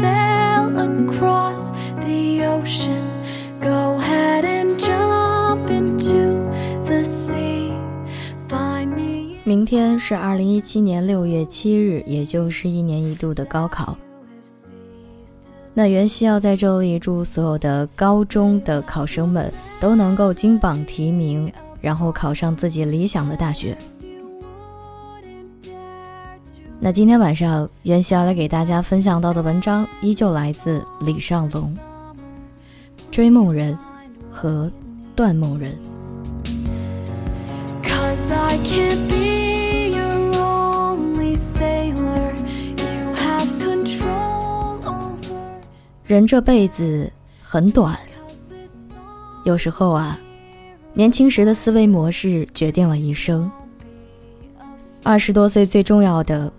sail across the ocean. Go ahead and jump into the sea. Find me. 明天是二零一七年六月七日，也就是一年一度的高考。那袁熙要在这里祝所有的高中的考生们都能够金榜题名，然后考上自己理想的大学。那今天晚上袁熙要来给大家分享到的文章，依旧来自李尚龙，《追梦人》和《断梦人》。人这辈子很短，有时候啊，年轻时的思维模式决定了一生。二十多岁最重要的，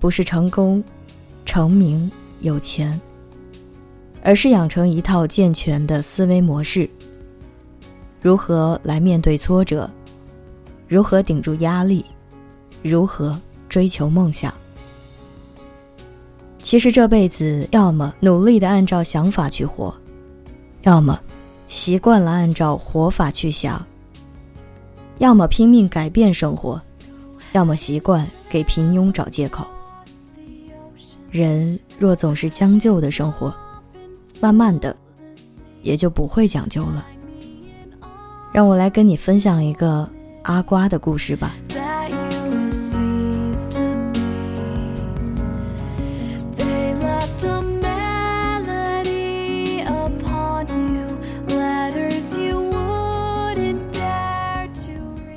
不是成功、成名、有钱，而是养成一套健全的思维模式。如何来面对挫折？如何顶住压力？如何追求梦想？其实这辈子，要么努力的按照想法去活，要么习惯了按照活法去想，要么拼命改变生活，要么习惯给平庸找借口。人若总是将就的生活，慢慢的也就不会讲究了。让我来跟你分享一个阿瓜的故事吧。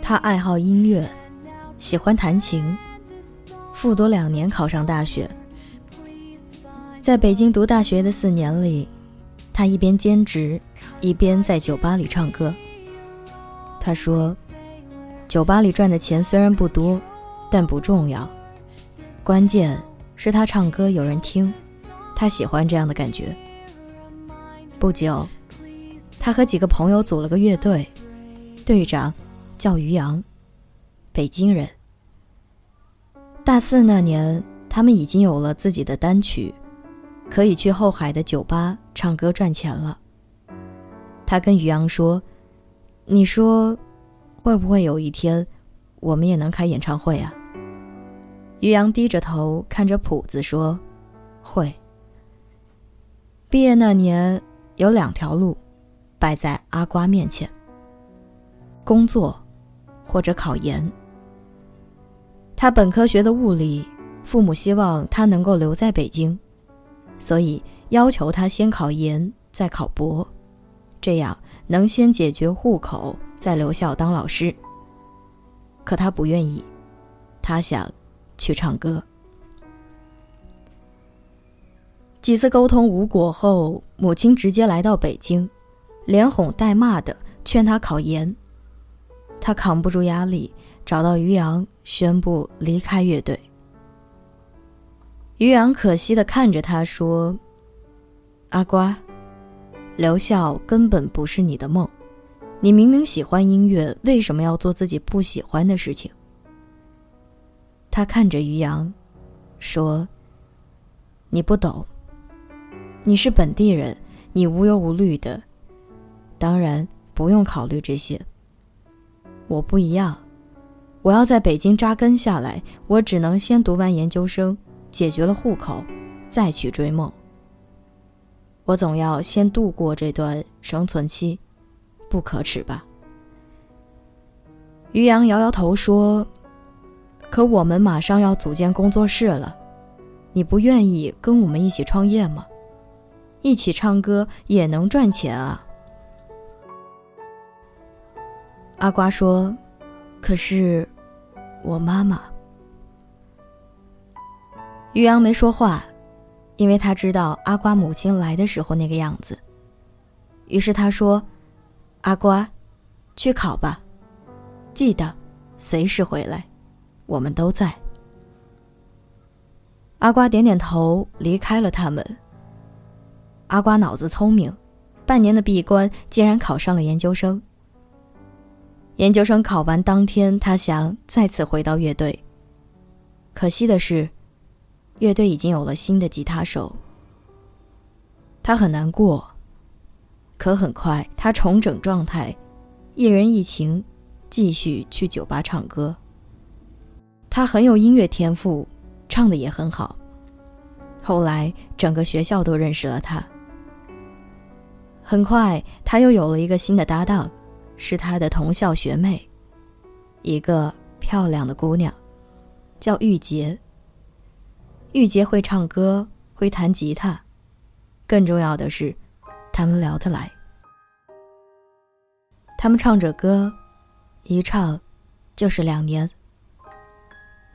他爱好音乐，喜欢弹琴，复读两年考上大学。在北京读大学的四年里，他一边兼职，一边在酒吧里唱歌。他说：“酒吧里赚的钱虽然不多，但不重要，关键是他唱歌有人听，他喜欢这样的感觉。”不久，他和几个朋友组了个乐队，队长叫于洋，北京人。大四那年，他们已经有了自己的单曲，可以去后海的酒吧唱歌赚钱了。他跟于洋说：“你说，会不会有一天，我们也能开演唱会啊？”于洋低着头看着谱子说：“会。”毕业那年，有两条路摆在阿瓜面前：工作或者考研。他本科学的物理，父母希望他能够留在北京，所以要求他先考研，再考博，这样能先解决户口，再留校当老师。可他不愿意，他想去唱歌。几次沟通无果后，母亲直接来到北京，连哄带骂的劝他考研。他扛不住压力，找到于洋，宣布离开乐队。于洋可惜的看着他说：“阿瓜，留校根本不是你的梦，你明明喜欢音乐，为什么要做自己不喜欢的事情？”他看着于洋，说：“你不懂。你是本地人，你无忧无虑的，当然不用考虑这些。我不一样，我要在北京扎根下来，我只能先读完研究生，解决了户口，再去追梦。我总要先度过这段生存期，不可耻吧？”于洋摇摇头说：“可我们马上要组建工作室了，你不愿意跟我们一起创业吗？一起唱歌也能赚钱啊！”阿瓜说：“可是，我妈妈。”于洋没说话，因为他知道阿瓜母亲来的时候那个样子。于是他说：“阿瓜，去考吧，记得随时回来，我们都在。”阿瓜点点头，离开了他们。阿瓜脑子聪明，半年的闭关竟然考上了研究生。研究生考完当天，他想再次回到乐队。可惜的是，乐队已经有了新的吉他手，他很难过。可很快，他重整状态，一人一琴，继续去酒吧唱歌。他很有音乐天赋，唱的也很好。后来，整个学校都认识了他。很快，他又有了一个新的搭档，是他的同校学妹，一个漂亮的姑娘，叫玉洁。玉洁会唱歌，会弹吉他，更重要的是，他们聊得来。他们唱着歌，一唱就是两年。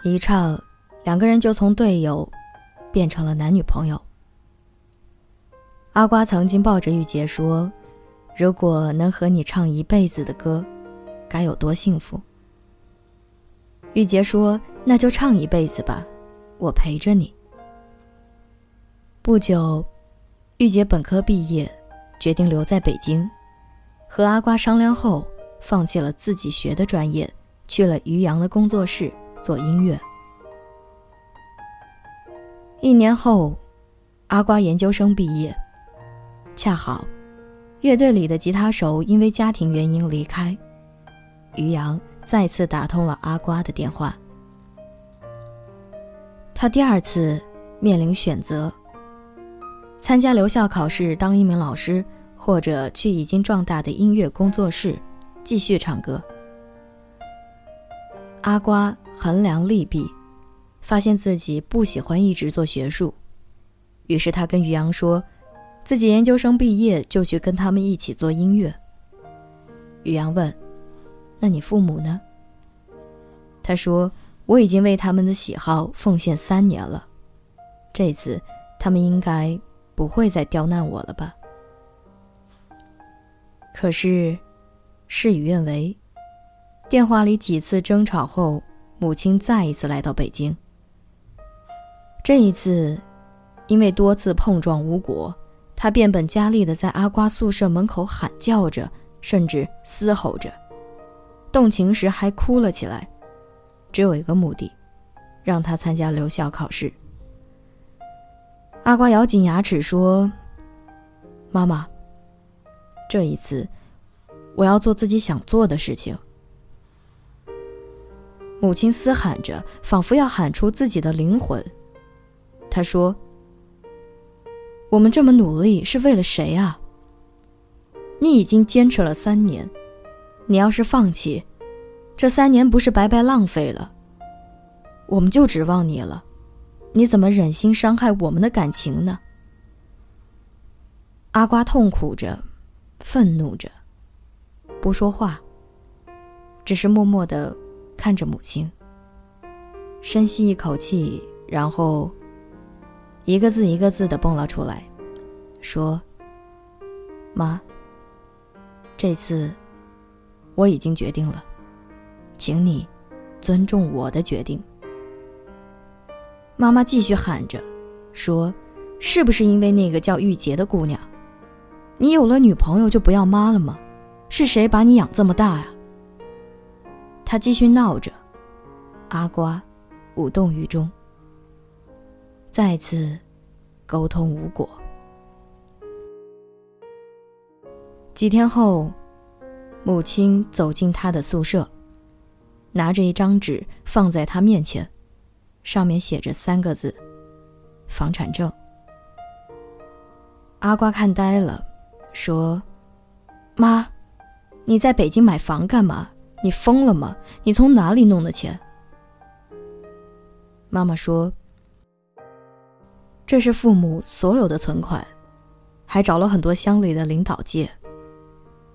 一唱，两个人就从队友变成了男女朋友。阿瓜曾经抱着玉洁说：“如果能和你唱一辈子的歌，该有多幸福。”玉洁说：“那就唱一辈子吧，我陪着你。”不久，玉洁本科毕业，决定留在北京，和阿瓜商量后，放弃了自己学的专业，去了于洋的工作室做音乐。一年后，阿瓜研究生毕业。恰好，乐队里的吉他手因为家庭原因离开，于洋再次打通了阿瓜的电话。他第二次面临选择：参加留校考试当一名老师，或者去已经壮大的音乐工作室继续唱歌。阿瓜衡量利弊，发现自己不喜欢一直做学术，于是他跟于洋说。自己研究生毕业就去跟他们一起做音乐。于洋问：“那你父母呢？”他说：“我已经为他们的喜好奉献三年了，这次他们应该不会再刁难我了吧？”可是，事与愿违，电话里几次争吵后，母亲再一次来到北京。这一次，因为多次碰撞无果。他变本加厉的在阿瓜宿舍门口喊叫着，甚至嘶吼着，动情时还哭了起来，只有一个目的，让他参加留校考试。阿瓜咬紧牙齿说：“妈妈，这一次，我要做自己想做的事情。”母亲嘶喊着，仿佛要喊出自己的灵魂。她说。我们这么努力是为了谁啊？你已经坚持了三年，你要是放弃，这三年不是白白浪费了？我们就指望你了，你怎么忍心伤害我们的感情呢？阿瓜痛苦着，愤怒着，不说话，只是默默的看着母亲，深吸一口气，然后。一个字一个字的蹦了出来，说：“妈，这次我已经决定了，请你尊重我的决定。”妈妈继续喊着，说：“是不是因为那个叫玉洁的姑娘？你有了女朋友就不要妈了吗？是谁把你养这么大呀？”他继续闹着，阿瓜无动于衷。再次沟通无果。几天后，母亲走进他的宿舍，拿着一张纸放在他面前，上面写着三个字：“房产证。”阿瓜看呆了，说：“妈，你在北京买房干嘛？你疯了吗？你从哪里弄的钱？”妈妈说。这是父母所有的存款，还找了很多乡里的领导借。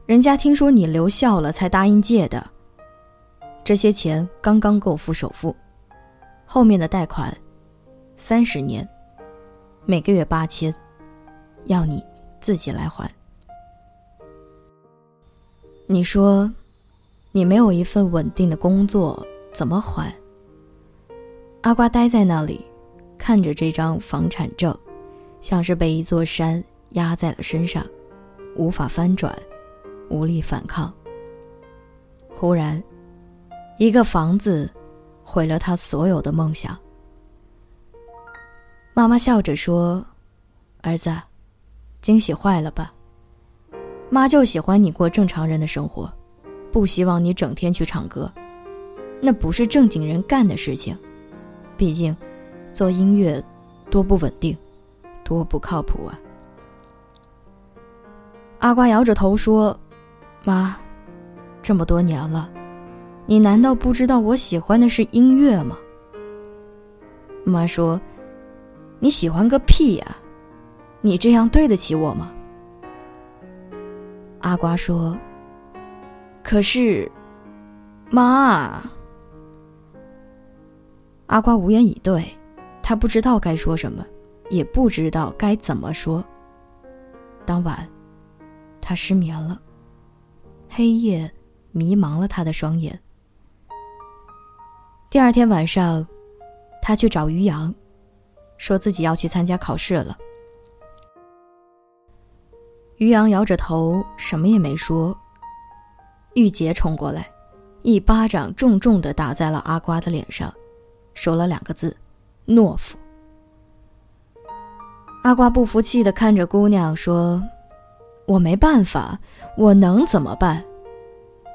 人家听说你留校了，才答应借的。这些钱刚刚够付首付，后面的贷款，三十年，每个月八千，要你自己来还。你说，你没有一份稳定的工作，怎么还？阿瓜呆在那里。看着这张房产证，像是被一座山压在了身上，无法翻转，无力反抗。忽然，一个房子毁了他所有的梦想。妈妈笑着说：“儿子，惊喜坏了吧？妈就喜欢你过正常人的生活，不希望你整天去唱歌，那不是正经人干的事情。毕竟，做音乐多不稳定，多不靠谱啊。”阿瓜摇着头说：“妈，这么多年了，你难道不知道我喜欢的是音乐吗？”妈说：“你喜欢个屁呀！你这样对得起我吗？”阿瓜说：“可是，妈。”阿瓜无言以对，他不知道该说什么，也不知道该怎么说。当晚。他失眠了，黑夜迷茫了他的双眼。第二天晚上，他去找于洋，说自己要去参加考试了。于洋摇着头，什么也没说。玉洁冲过来，一巴掌重重的打在了阿瓜的脸上，说了两个字：“懦夫。”阿瓜不服气的看着姑娘说。我没办法，我能怎么办？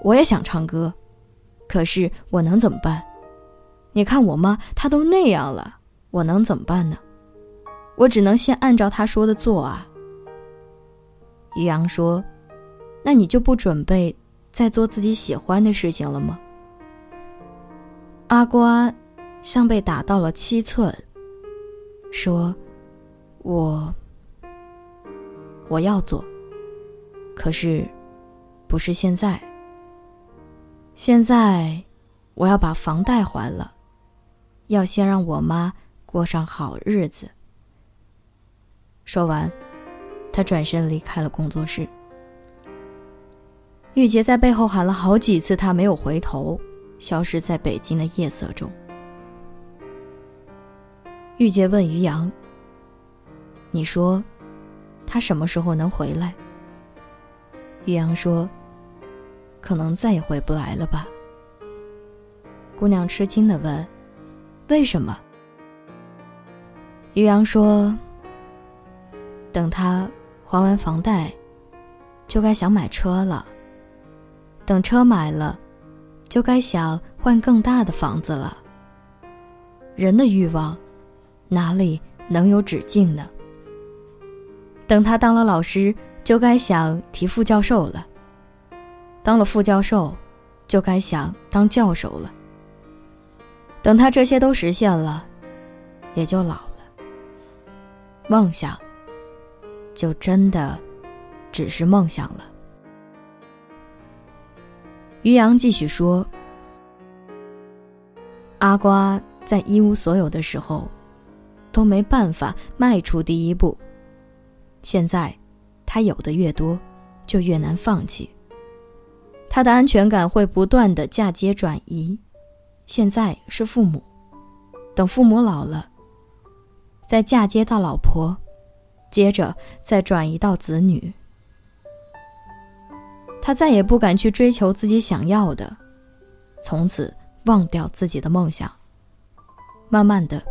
我也想唱歌，可是我能怎么办？你看我妈，她都那样了，我能怎么办呢？我只能先按照她说的做啊。于洋说：“那你就不准备再做自己喜欢的事情了吗？”阿瓜像被打到了七寸，说：“我，我要做。”可是，不是现在。现在，我要把房贷还了，要先让我妈过上好日子。说完，他转身离开了工作室。玉洁在背后喊了好几次，他没有回头，消失在北京的夜色中。玉洁问于洋：“你说，他什么时候能回来？”于洋说：“可能再也回不来了吧。”姑娘吃惊的问：“为什么？”于洋说：“等他还完房贷，就该想买车了。等车买了，就该想换更大的房子了。人的欲望，哪里能有止境呢？等他当了老师。”就该想提副教授了。当了副教授，就该想当教授了。等他这些都实现了，也就老了。梦想，就真的只是梦想了。于洋继续说：“阿瓜在一无所有的时候，都没办法迈出第一步。现在。”他有的越多，就越难放弃。他的安全感会不断的嫁接转移。现在是父母，等父母老了，再嫁接到老婆，接着再转移到子女。他再也不敢去追求自己想要的，从此忘掉自己的梦想。慢慢的，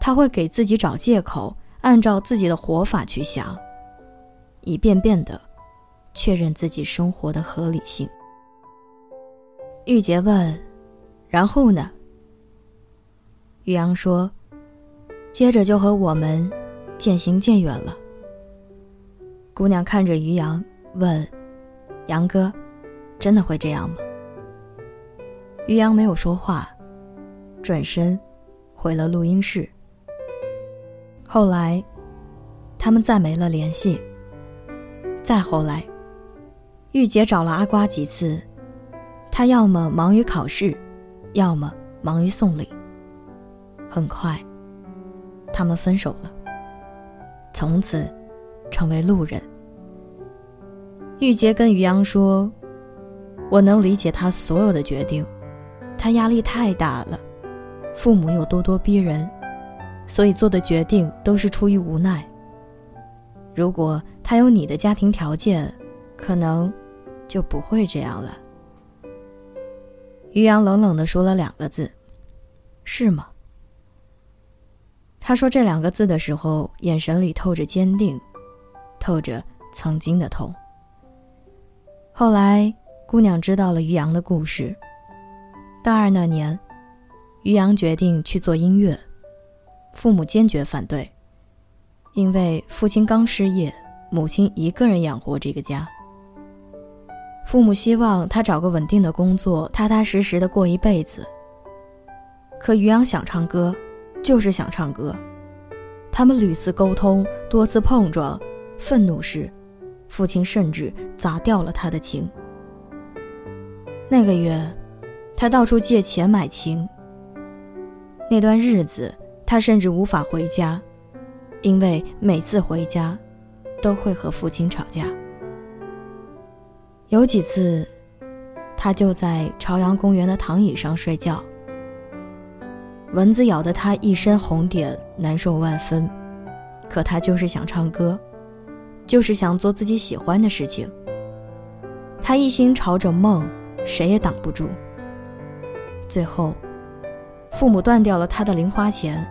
他会给自己找借口，按照自己的活法去想。一遍遍的确认自己生活的合理性。玉洁问：“然后呢？”于洋说：“接着就和我们渐行渐远了。”姑娘看着于洋问：“杨哥，真的会这样吗？”于洋没有说话，转身回了录音室。后来，他们再没了联系。再后来，玉洁找了阿瓜几次，他要么忙于考试，要么忙于送礼。很快，他们分手了，从此成为路人。玉洁跟于洋说：“我能理解他所有的决定，他压力太大了，父母又咄咄逼人，所以做的决定都是出于无奈。”如果他有你的家庭条件，可能就不会这样了。于洋冷冷的说了两个字：“是吗？”他说这两个字的时候，眼神里透着坚定，透着曾经的痛。后来，姑娘知道了于洋的故事。大二那年，于洋决定去做音乐，父母坚决反对，因为父亲刚失业，母亲一个人养活这个家。父母希望他找个稳定的工作，踏踏实实的过一辈子。可于洋想唱歌，就是想唱歌。他们屡次沟通，多次碰撞，愤怒时，父亲甚至砸掉了他的琴。那个月，他到处借钱买琴。那段日子，他甚至无法回家，因为每次回家，都会和父亲吵架。有几次，他就在朝阳公园的躺椅上睡觉。蚊子咬得他一身红点，难受万分。可他就是想唱歌，就是想做自己喜欢的事情。他一心朝着梦，谁也挡不住。最后，父母断掉了他的零花钱，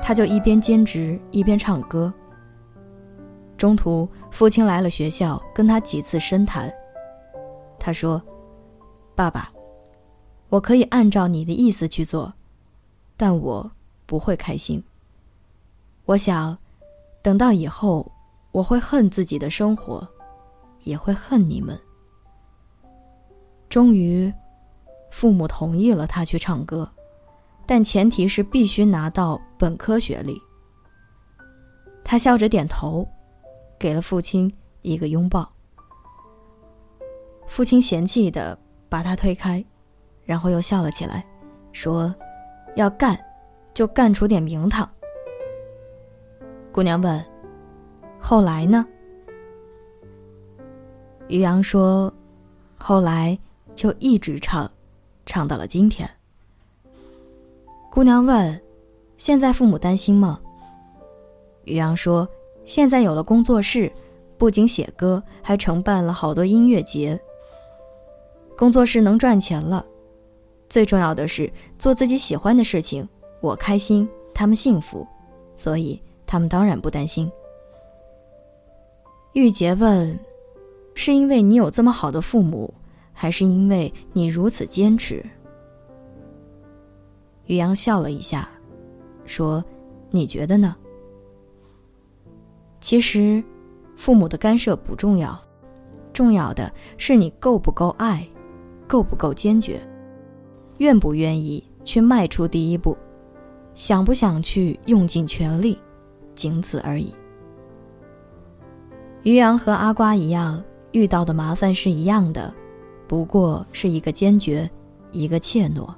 他就一边兼职一边唱歌。中途，父亲来了学校，跟他几次深谈。他说：“爸爸，我可以按照你的意思去做，但我不会开心。我想，等到以后，我会恨自己的生活，也会恨你们。”终于，父母同意了他去唱歌，但前提是必须拿到本科学历。他笑着点头，给了父亲一个拥抱。父亲嫌弃的把他推开，然后又笑了起来，说：“要干，就干出点名堂。”姑娘问：“后来呢？”于洋说：“后来就一直唱，唱到了今天。”姑娘问：“现在父母担心吗？”于洋说：“现在有了工作室，不仅写歌，还承办了好多音乐节。”工作室能赚钱了，最重要的是做自己喜欢的事情，我开心，他们幸福，所以他们当然不担心。玉洁问：“是因为你有这么好的父母，还是因为你如此坚持？”于洋笑了一下，说：“你觉得呢？”其实，父母的干涉不重要，重要的是你够不够爱。够不够坚决？愿不愿意去迈出第一步？想不想去用尽全力？仅此而已。于洋和阿瓜一样，遇到的麻烦是一样的，不过是一个坚决，一个怯懦，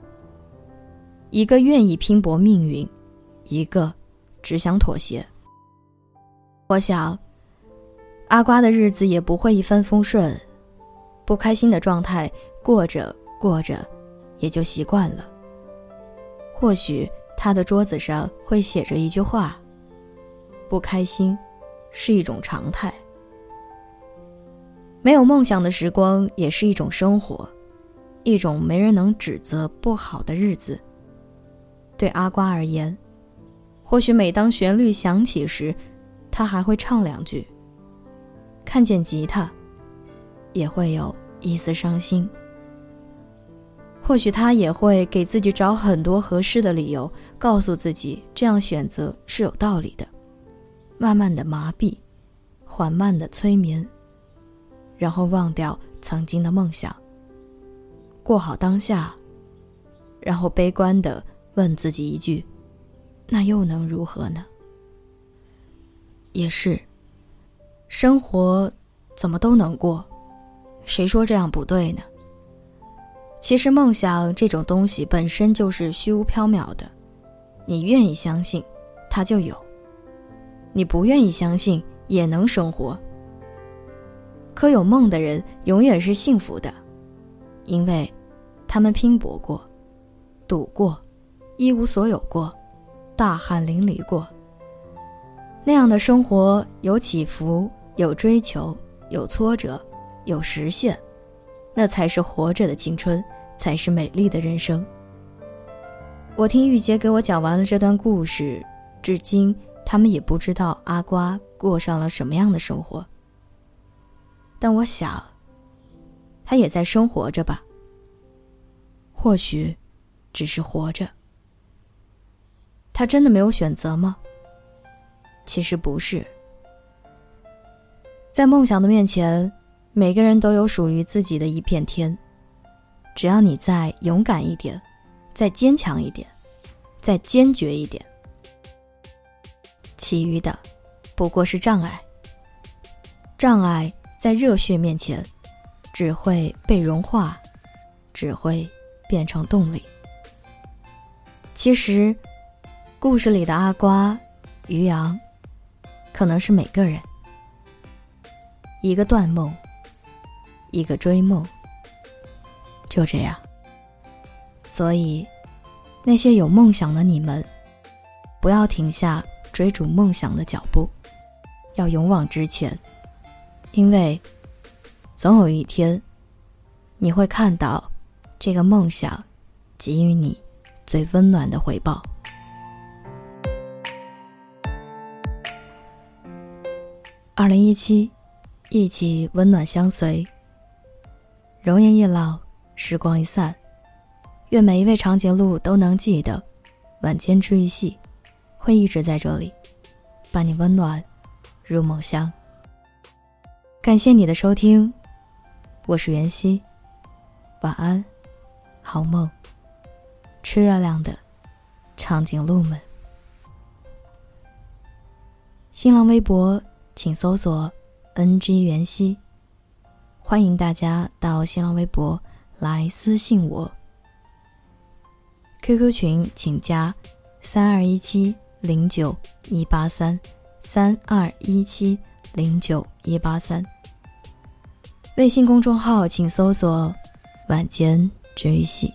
一个愿意拼搏命运，一个只想妥协。我想，阿瓜的日子也不会一帆风顺，不开心的状态。过着过着，也就习惯了。或许他的桌子上会写着一句话：“不开心，是一种常态。”没有梦想的时光也是一种生活，一种没人能指责不好的日子。对阿瓜而言，或许每当旋律响起时，他还会唱两句。看见吉他，也会有一丝伤心。或许他也会给自己找很多合适的理由，告诉自己这样选择是有道理的，慢慢的麻痹，缓慢的催眠，然后忘掉曾经的梦想，过好当下，然后悲观的问自己一句：那又能如何呢？也是，生活怎么都能过，谁说这样不对呢？其实梦想这种东西本身就是虚无缥缈的，你愿意相信，它就有；你不愿意相信，也能生活。可有梦的人永远是幸福的，因为，他们拼搏过，赌过，一无所有过，大汗淋漓过。那样的生活有起伏，有追求，有挫折，有实现。那才是活着的青春，才是美丽的人生。我听玉洁给我讲完了这段故事，至今他们也不知道阿瓜过上了什么样的生活。但我想，他也在生活着吧。或许，只是活着。他真的没有选择吗？其实不是。在梦想的面前，每个人都有属于自己的一片天。只要你再勇敢一点，再坚强一点，再坚决一点，其余的不过是障碍。障碍在热血面前，只会被融化，只会变成动力。其实，故事里的阿瓜、于洋，可能是每个人。一个断梦，一个追梦。就这样，所以那些有梦想的你们，不要停下追逐梦想的脚步，要勇往直前，因为总有一天，你会看到这个梦想给予你最温暖的回报。二零一七，一起温暖相随，容颜易老。时光一散，愿每一位长颈鹿都能记得，晚间治愈系会一直在这里，伴你温暖入梦乡。感谢你的收听，我是袁熙，晚安，好梦，吃月亮的长颈鹿们。新浪微博请搜索 “ng 袁熙”，欢迎大家到新浪微博。来私信我，QQ 群请加三二一七零九一八三三二一七零九一八三。微信公众号请搜索“晚间治愈系”。